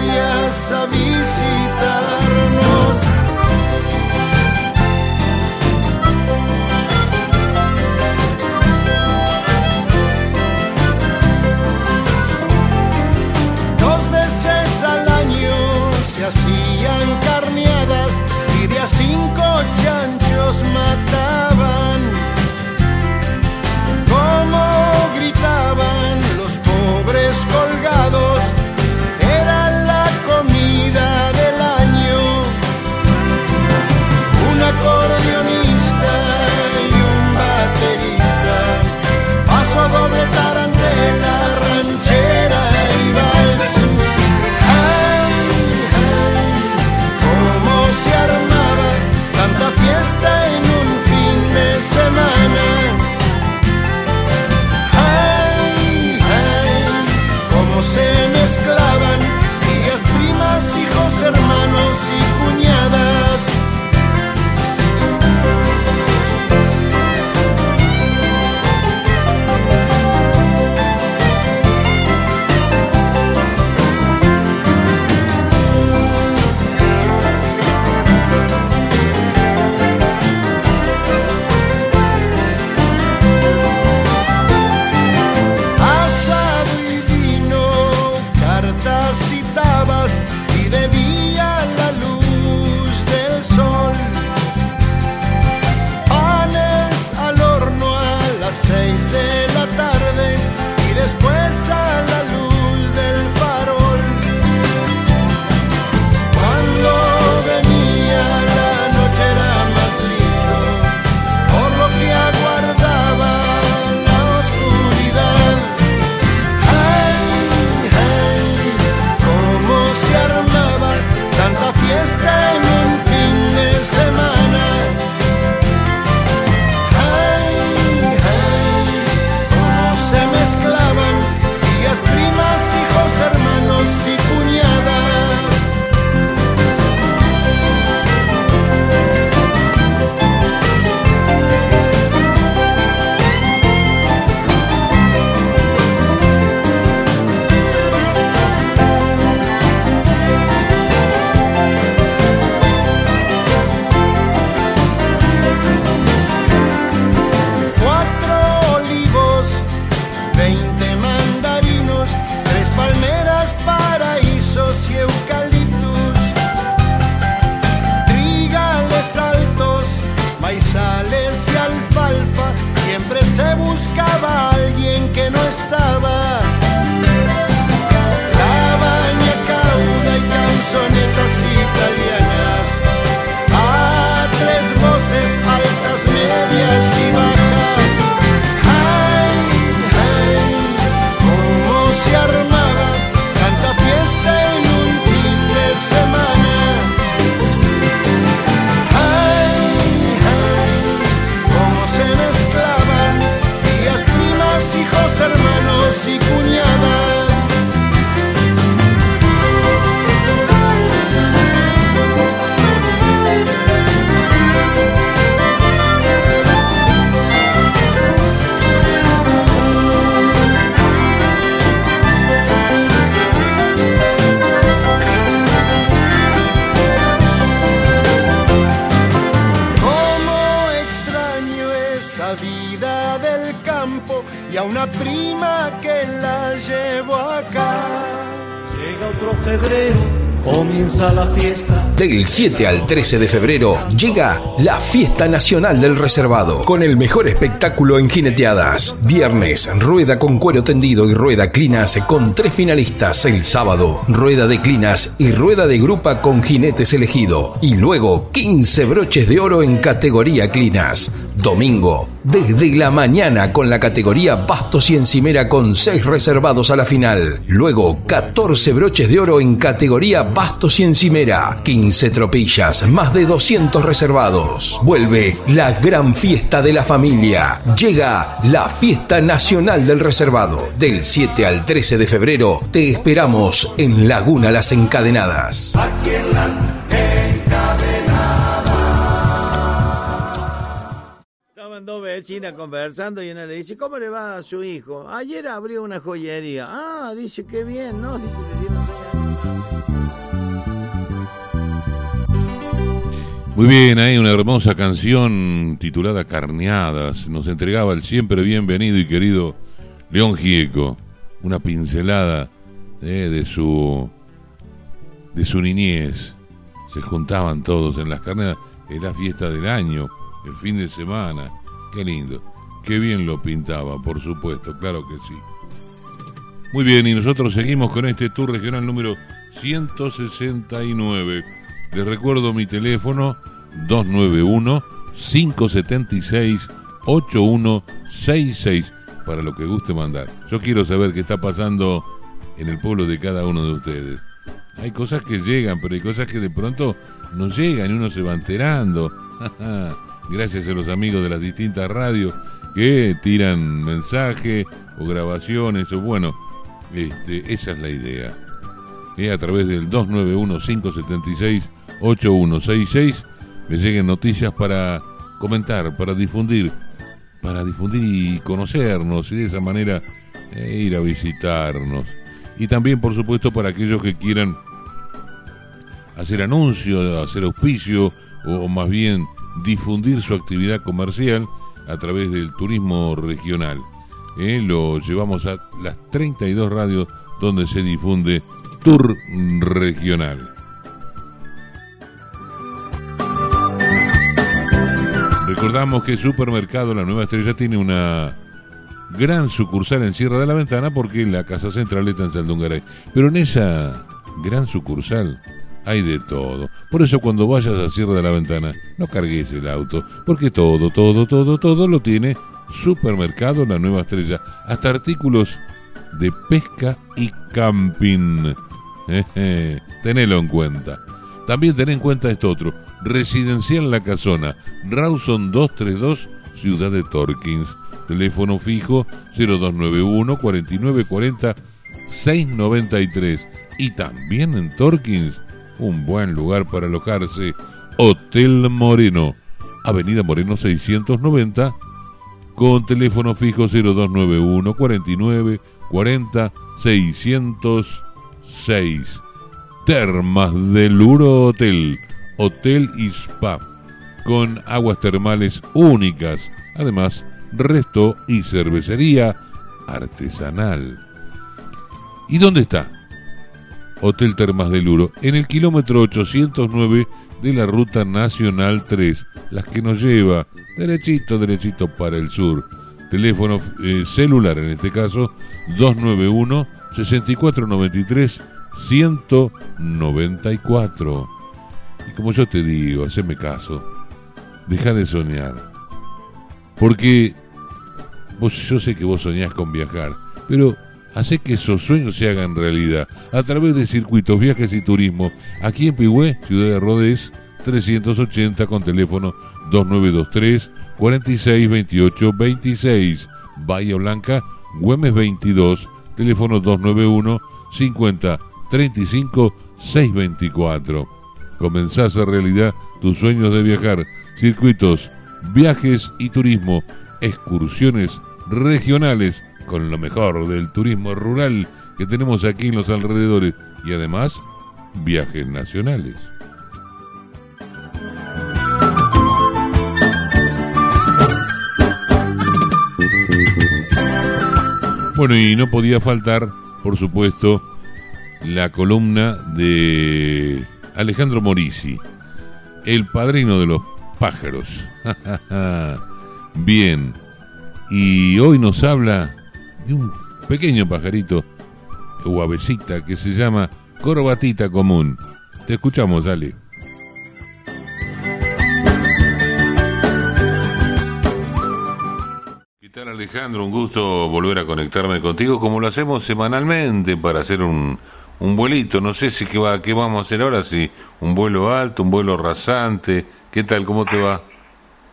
estabas Del 7 al 13 de febrero llega la Fiesta Nacional del Reservado, con el mejor espectáculo en jineteadas. Viernes, rueda con cuero tendido y rueda clinas con tres finalistas el sábado. Rueda de clinas y rueda de grupa con jinetes elegido. Y luego 15 broches de oro en categoría clinas. Domingo, desde la mañana con la categoría Bastos y Encimera con 6 reservados a la final. Luego 14 broches de oro en categoría Bastos y Encimera. 15 tropillas, más de 200 reservados. Vuelve la gran fiesta de la familia. Llega la Fiesta Nacional del Reservado. Del 7 al 13 de febrero te esperamos en Laguna Las Encadenadas. Aquí en las dos vecinas conversando y una le dice, ¿cómo le va a su hijo? Ayer abrió una joyería. Ah, dice, qué bien, ¿no? Dice, Muy bien, hay una hermosa canción titulada Carneadas. Nos entregaba el siempre bienvenido y querido León Gieco. Una pincelada eh, de su de su niñez. Se juntaban todos en las carneadas. Era fiesta del año, el fin de semana. Qué lindo. Qué bien lo pintaba, por supuesto, claro que sí. Muy bien, y nosotros seguimos con este tour regional número 169. Les recuerdo mi teléfono 291 576 8166 para lo que guste mandar. Yo quiero saber qué está pasando en el pueblo de cada uno de ustedes. Hay cosas que llegan, pero hay cosas que de pronto no llegan y uno se va enterando. gracias a los amigos de las distintas radios que tiran mensajes o grabaciones o bueno, este, esa es la idea. a través del 291-576-8166 me lleguen noticias para comentar, para difundir, para difundir y conocernos y de esa manera eh, ir a visitarnos. Y también, por supuesto, para aquellos que quieran hacer anuncio, hacer auspicio o más bien difundir su actividad comercial a través del turismo regional. Eh, lo llevamos a las 32 radios donde se difunde Tour Regional. Recordamos que Supermercado La Nueva Estrella tiene una gran sucursal en Sierra de la Ventana porque la casa central está en Saldungaray. Pero en esa gran sucursal hay de todo. Por eso cuando vayas a Sierra de la Ventana, no cargues el auto, porque todo, todo, todo, todo lo tiene Supermercado La Nueva Estrella, hasta artículos de pesca y camping. tenelo en cuenta. También ten en cuenta esto otro, Residencial La Casona, Rawson 232, Ciudad de Torkins. Teléfono fijo 0291 4940 693. Y también en Torkins un buen lugar para alojarse. Hotel Moreno, Avenida Moreno 690, con teléfono fijo 0291 49 40 606. Termas del Uro Hotel, Hotel y Spa, con aguas termales únicas, además resto y cervecería artesanal. ¿Y dónde está? Hotel Termas del Uro, en el kilómetro 809 de la Ruta Nacional 3, las que nos lleva derechito, derechito para el sur. Teléfono eh, celular, en este caso, 291 6493 194. Y como yo te digo, haceme caso, deja de soñar. Porque vos, yo sé que vos soñás con viajar, pero Hace que esos sueños se hagan realidad a través de circuitos, viajes y turismo. Aquí en Pigüé, Ciudad de Rodés, 380 con teléfono 2923 4628 26. Bahía Blanca, Güemes 22, teléfono 291 50 35 624. Comenzás a realidad tus sueños de viajar, circuitos, viajes y turismo, excursiones regionales con lo mejor del turismo rural que tenemos aquí en los alrededores y además viajes nacionales. Bueno, y no podía faltar, por supuesto, la columna de Alejandro Morisi, el padrino de los pájaros. Bien, y hoy nos habla de un pequeño pajarito o avecita que se llama corbatita común. Te escuchamos, Ale. ¿Qué tal Alejandro? Un gusto volver a conectarme contigo como lo hacemos semanalmente para hacer un, un vuelito. No sé si qué, va, qué vamos a hacer ahora, si un vuelo alto, un vuelo rasante. ¿Qué tal? ¿Cómo te va?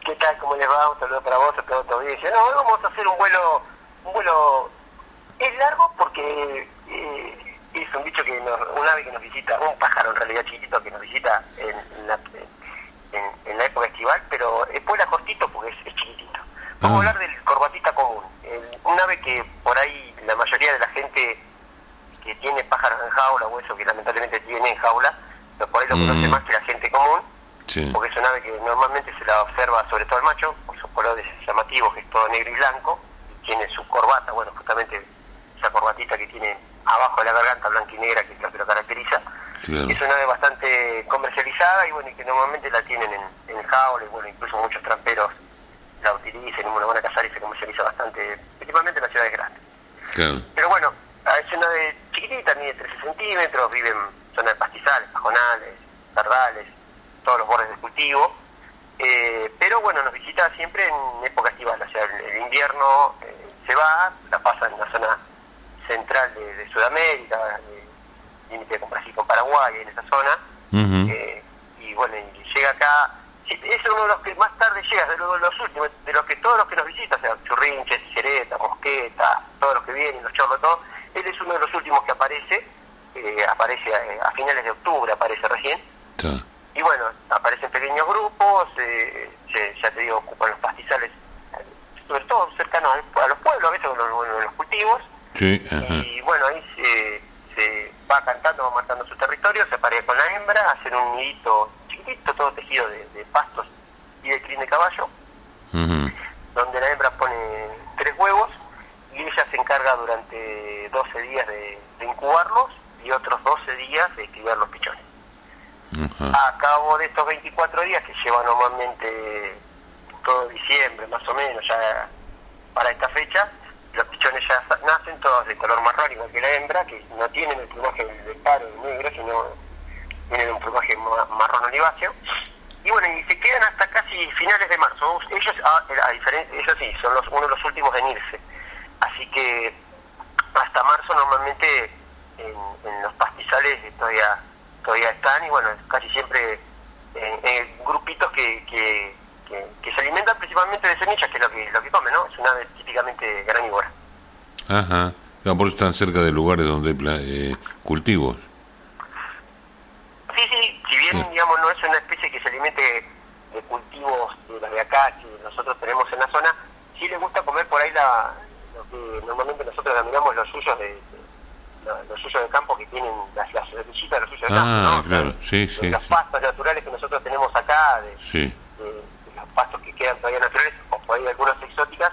¿Qué tal? ¿Cómo les va? Un saludo para vos, a toda tu audiencia. No, hoy vamos a hacer un vuelo, un vuelo, es largo porque eh, es un bicho que nos, un ave que nos visita, un pájaro en realidad chiquitito que nos visita en, la, en, la época estival, pero es vuela cortito porque es, chiquitito. Vamos a hablar del corbatita común, un ave que por ahí la mayoría de la gente que tiene pájaros en jaula o eso que lamentablemente tiene en jaula, pero por ahí lo conoce más que la gente común porque es un ave que normalmente se la observa sobre todo el macho, por sus colores llamativos, que es todo negro y blanco, tiene su corbata, bueno, justamente esa corbatita que tiene abajo de la garganta blanca y negra que es lo que lo caracteriza. Es una ave bastante comercializada y bueno, y que normalmente la tienen en, en jaula y bueno, incluso muchos tramperos la utilizan, una buena cazar y se comercializa bastante, principalmente en las ciudades grandes. Pero bueno, es una ave chiquitita, mide 13 centímetros, vive en zonas de pastizales, pajonales, tardales, todos los bordes del cultivo, eh, pero bueno, nos visita siempre en época estival, o sea, el, invierno eh, se va, la pasa en la zona central de, Sudamérica, límite con Brasil, con Paraguay, en esa zona, eh, y bueno, y llega acá, es uno de los que más tarde llega, de los, últimos, de los que todos los que nos visitan, o sea, Churrinche, Tijereta, Mosqueta, todos los que vienen, los chorros, todos, él es uno de los últimos que aparece, aparece a, finales de octubre, aparece recién, y bueno, aparecen pequeños grupos, eh, ya te digo, ocupan los pastizales, sobre todo cercanos a los pueblos, a veces con los, cultivos. y bueno, ahí se, va cantando, va marcando su territorio, se aparece con la hembra, hacen un nidito chiquitito, todo tejido de, pastos y de crin de caballo, donde la hembra pone tres huevos y ella se encarga durante 12 días de, de incubarlos y otros 12 días de criar los pichones. A cabo de estos 24 días que lleva normalmente todo diciembre, más o menos, ya para esta fecha, los pichones ya nacen todos de color marrón, igual que la hembra, que no tienen el plumaje de paro negro, sino tienen un plumaje marrón oliváceo. Y bueno, y se quedan hasta casi finales de marzo. Ellos, ah, a, diferencia, ellos sí, son los, uno de los últimos en irse. Así que hasta marzo normalmente en, en los pastizales todavía todavía están y bueno, casi siempre eh, grupitos que, que, que, se alimentan principalmente de semillas, que es lo que, lo que comen, ¿no? Es una ave típicamente granívora. Ajá, por eso están cerca de lugares donde hay eh, cultivos. Sí, sí, si bien, digamos, no es una especie que se alimente de cultivos de los de acá que nosotros tenemos en la zona, sí le gusta comer por ahí la, lo que normalmente nosotros denominamos los suyos de los suyos de campo que tienen las, las semillitas de los suyos de campo, ah, claro, sí, sí, los pastos naturales que nosotros tenemos acá, de, los pastos que quedan todavía naturales, o por ahí algunas exóticas,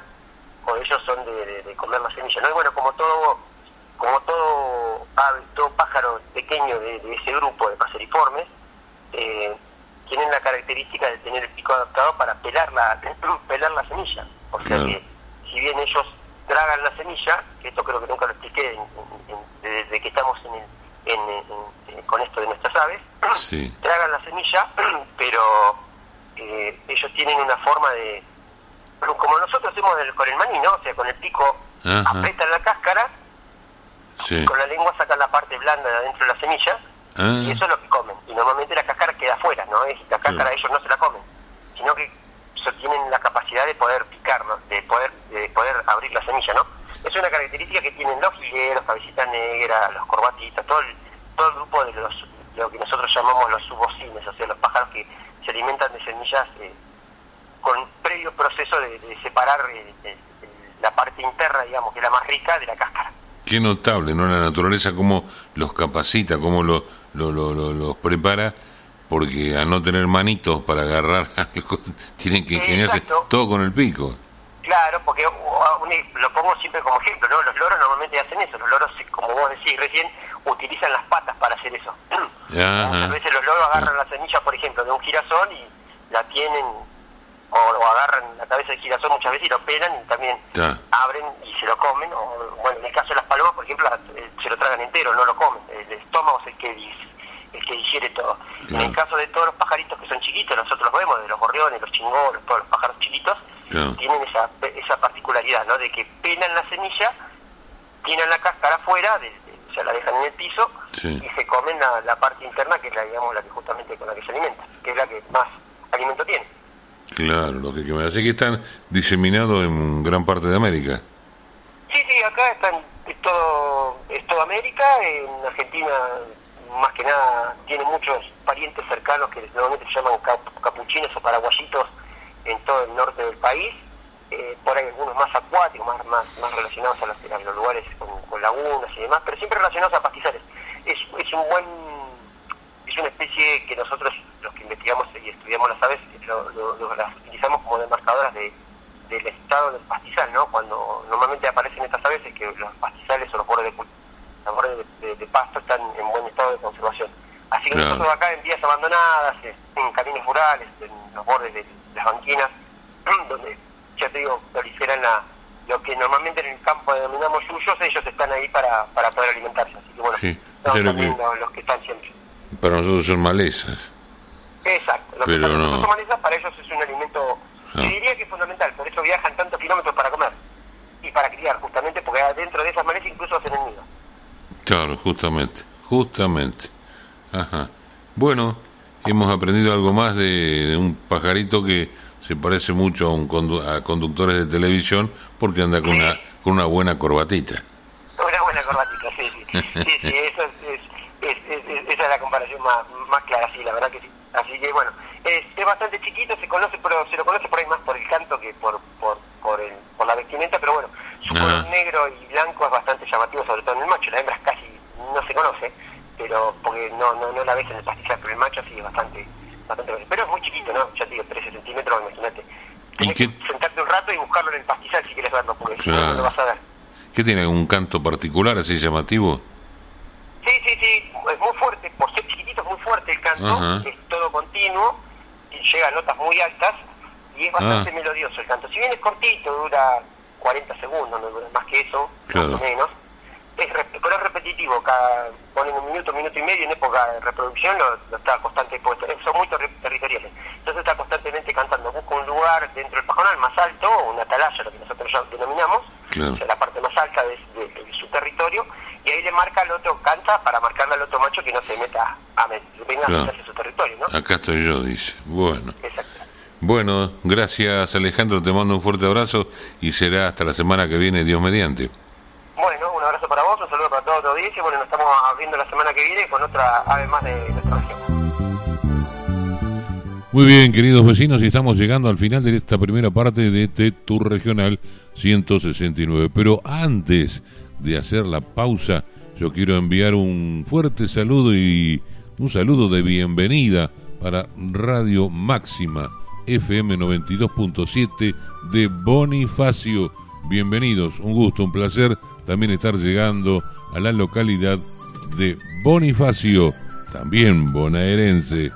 con ellos son de, comer la semilla, ¿no? Y bueno, como todo, como todo ave, todo pájaro pequeño de, ese grupo de paseriformes, eh, tienen la característica de tener el pico adaptado para pelar la, pelar la semilla. O sea que, si bien ellos tragan la semilla, que esto creo que nunca lo expliqué desde que estamos en, con esto de nuestras aves, tragan la semilla, pero eh, ellos tienen una forma de, como nosotros hacemos con el maní, ¿no? O sea, con el pico apretan la cáscara, con la lengua sacan la parte blanda de adentro de la semilla, ah. y eso es lo que comen. Y normalmente la cáscara queda afuera, ¿no? Es, la cáscara ellos no se la comen, sino que tienen la capacidad de poder picar, de poder de poder abrir la semilla, ¿no? Es una característica que tienen los jilgueros, cabecita negra, los corbatitas, todo el, todo el grupo de los lo que nosotros llamamos los subocines, o sea, los pájaros que se alimentan de semillas eh, con previo proceso de, separar eh, eh, la parte interna, digamos, que es la más rica, de la cáscara. Qué notable, ¿no? La naturaleza, cómo los capacita, cómo lo, lo, los prepara porque a no tener manitos para agarrar algo, tienen que ingeniarse todo con el pico. Claro, porque lo pongo siempre como ejemplo, ¿no? Los loros normalmente hacen eso, los loros, como vos decís recién, utilizan las patas para hacer eso. A veces los loros agarran la semilla, por ejemplo, de un girasol y la tienen, o, agarran la cabeza del girasol muchas veces y lo pelan y también abren y se lo comen, o bueno, en el caso de las palomas, por ejemplo, eh, se lo tragan entero, no lo comen, el estómago es el que el que digiere todo. En el caso de todos los pajaritos que son chiquitos, nosotros los vemos, de los gorriones, los chingolos, todos los pájaros chiquitos, tienen esa, esa particularidad, ¿no? De que pelan la semilla, tienen la cáscara afuera, de, o sea, la dejan en el piso y se comen la, parte interna, que es la, digamos, la que justamente con la que se alimenta, que es la que más alimento tiene. Claro, lo que, me hace que están diseminados en gran parte de América. Sí, sí, acá están, es todo, es toda América, en Argentina más que nada tiene muchos parientes cercanos que normalmente se llaman capuchinos o paraguayitos en todo el norte del país, eh, por ahí algunos más acuáticos, más, más, relacionados a los, lugares con, lagunas y demás, pero siempre relacionados a pastizales. Es, es un buen, es una especie que nosotros, los que investigamos y estudiamos las aves, las utilizamos como demarcadoras de, del estado del pastizal, ¿no? Cuando normalmente aparecen estas aves es que los pastizales o los bordes de, los bordes de, pasto están en buen estado de conservación. Así que nosotros acá en vías abandonadas, en caminos rurales, en los bordes de las banquinas, donde, ya te digo, proliferan la, lo que normalmente en el campo denominamos suyos, ellos están ahí para, para poder alimentarse. Así que bueno, sí, estamos los que están siempre. Para nosotros son malezas. Exacto, los Pero que no. son malezas para ellos es un alimento, ah. diría que es fundamental, por eso viajan tantos kilómetros para comer y para criar, justamente porque dentro de esas malezas incluso hacen el nido. Claro, justamente, justamente. Ajá. Bueno, hemos aprendido algo más de, un pajarito que se parece mucho a, un a conductores de televisión porque anda con una con una buena corbatita. Una buena corbatita, sí, sí. sí, sí eso es, esa es la comparación más, más clara, sí, la verdad que sí. Así que bueno, es, es bastante chiquito, se conoce, pero se lo conoce por ahí más por el canto que por por por, el, por la vestimenta, pero bueno, su color negro y blanco es bastante llamativo, sobre todo en el macho. Las hembras casi no se conoce pero porque no, no, no la ves en el pastizal, pero el macho sí es bastante, bastante pero es muy chiquito, ¿no? Ya te digo, 13 centímetros, imagínate. Tienes que sentarte un rato y buscarlo en el pastizal si quieres verlo, porque si no, lo vas a ver. ¿Qué tiene? ¿Un canto particular así llamativo? Sí, sí, sí, es muy fuerte, por ser chiquitito es muy fuerte el canto, es todo continuo, y llega a notas muy altas, y es bastante ah. melodioso el canto. Si bien es cortito, dura 40 segundos, no dura más que eso, más o menos, es, pero es repetitivo, cada, ponen un minuto, minuto y medio en época de reproducción, lo, está constante, son muy territoriales. Entonces está constantemente cantando, busca un lugar dentro del pajonal más alto, una atalaya, lo que nosotros ya denominamos, la parte más alta de, su territorio, y ahí le marca al otro, canta para marcarle al otro macho que no se meta a, venga a meterse a su territorio, ¿no? Acá estoy yo, dice. Bueno. Bueno, gracias Alejandro, te mando un fuerte abrazo y será hasta la semana que viene, Dios mediante. Bueno, un abrazo para vos, un saludo para toda tu audiencia. Bueno, nos estamos viendo la semana que viene con otra ave más de nuestra región. Muy bien, queridos vecinos, y estamos llegando al final de esta primera parte de este Tour Regional 169. Pero antes de hacer la pausa, yo quiero enviar un fuerte saludo y un saludo de bienvenida para Radio Máxima FM 92.7 de Bonifacio. Bienvenidos, un gusto, un placer también estar llegando a la localidad de Bonifacio, también bonaerense.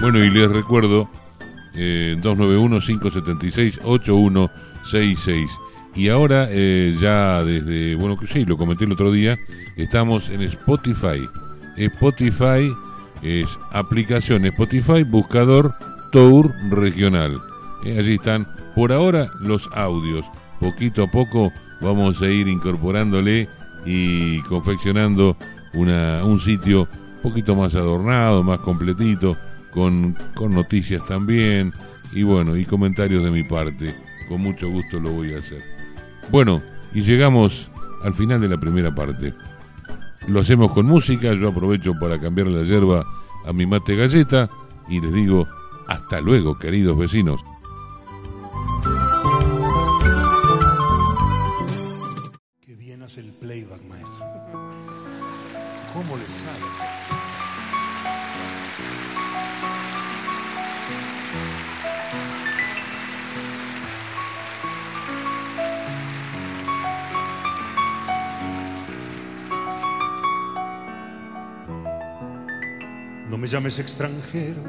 Bueno, y les recuerdo, eh, 291-576-8166. Y ahora, eh, ya desde, bueno, que sí, lo comenté el otro día, estamos en Spotify. Spotify es aplicación Spotify, buscador Tour Regional. Eh, allí están por ahora los audios. Poquito a poco vamos a ir incorporándole y confeccionando una, un sitio un poquito más adornado, más completito, con, con noticias también y bueno, y comentarios de mi parte. Con mucho gusto lo voy a hacer. Bueno, y llegamos al final de la primera parte. Lo hacemos con música, yo aprovecho para cambiar la hierba a mi mate galleta y les digo hasta luego, queridos vecinos. No me llames extranjero,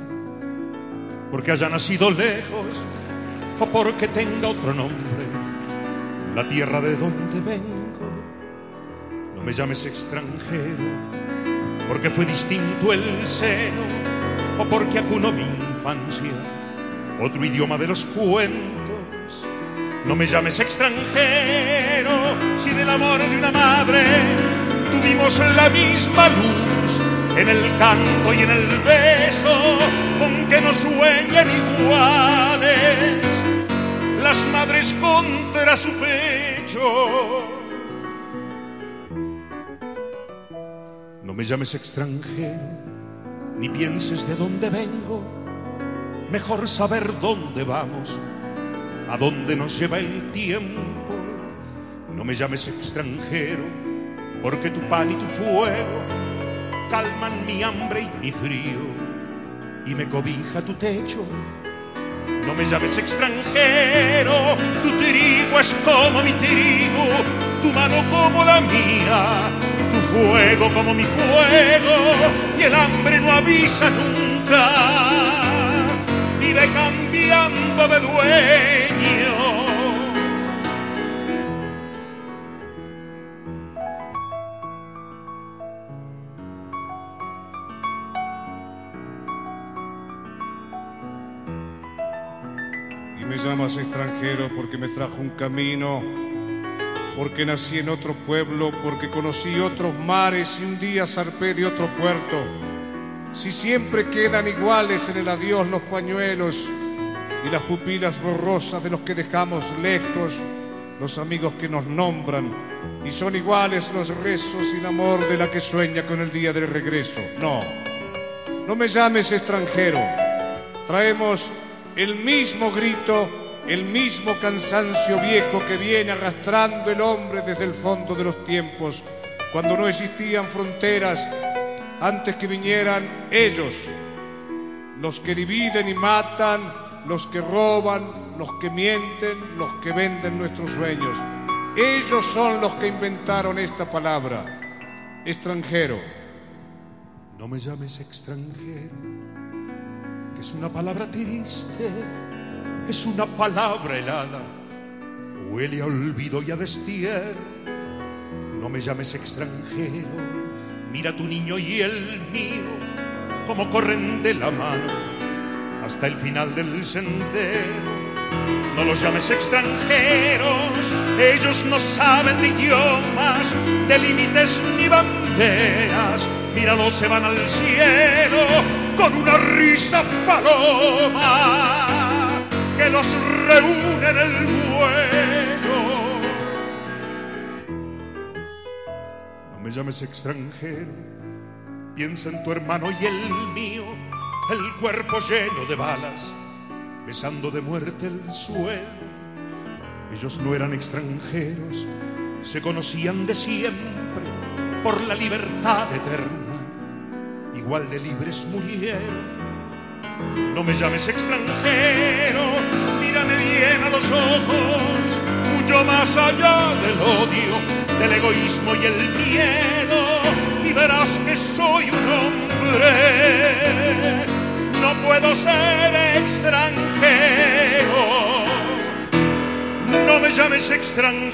porque haya nacido lejos o porque tenga otro nombre, la tierra de donde vengo. No me llames extranjero, porque fue distinto el seno o porque acunó mi infancia, otro idioma de los cuentos. No me llames extranjero, si del amor de una madre tuvimos la misma luz en el canto y en el beso, con que nos sueñan iguales las madres contra su pecho. No me llames extranjero, ni pienses de dónde vengo, mejor saber dónde vamos, a dónde nos lleva el tiempo. No me llames extranjero, porque tu pan y tu fuego calman mi hambre y mi frío y me cobija tu techo. No me llames extranjero, tu trigo es como mi trigo, tu mano como la mía, tu fuego como mi fuego y el hambre no avisa nunca, vive cambiando de dueño. Llamas extranjero porque me trajo un camino, porque nací en otro pueblo, porque conocí otros mares y un día zarpé de otro puerto. Si siempre quedan iguales en el adiós los pañuelos y las pupilas borrosas de los que dejamos lejos, los amigos que nos nombran, y son iguales los rezos el amor de la que sueña con el día del regreso. No, no me llames extranjero. Traemos el mismo grito, el mismo cansancio viejo que viene arrastrando el hombre desde el fondo de los tiempos, cuando no existían fronteras, antes que vinieran ellos, los que dividen y matan, los que roban, los que mienten, los que venden nuestros sueños. Ellos son los que inventaron esta palabra, extranjero. No me llames extranjero es una palabra triste, es una palabra helada, huele a olvido y a destierro. No me llames extranjero, mira tu niño y el mío, como corren de la mano hasta el final del sendero. No los llames extranjeros, ellos no saben de idiomas, de límites ni banderas. Míralos, se van al cielo con una risa paloma que los reúne en el. No me llames extranjero, piensa en tu hermano y el mío, el cuerpo lleno de balas, besando de muerte el suelo. Ellos no eran extranjeros, se conocían de siempre por la libertad eterna igual de libres murieron. No me llames extranjero, mírame bien a los ojos, mucho más allá del odio, del egoísmo y el miedo, y verás que soy un hombre. No puedo ser extranjero, no me llames extranjero.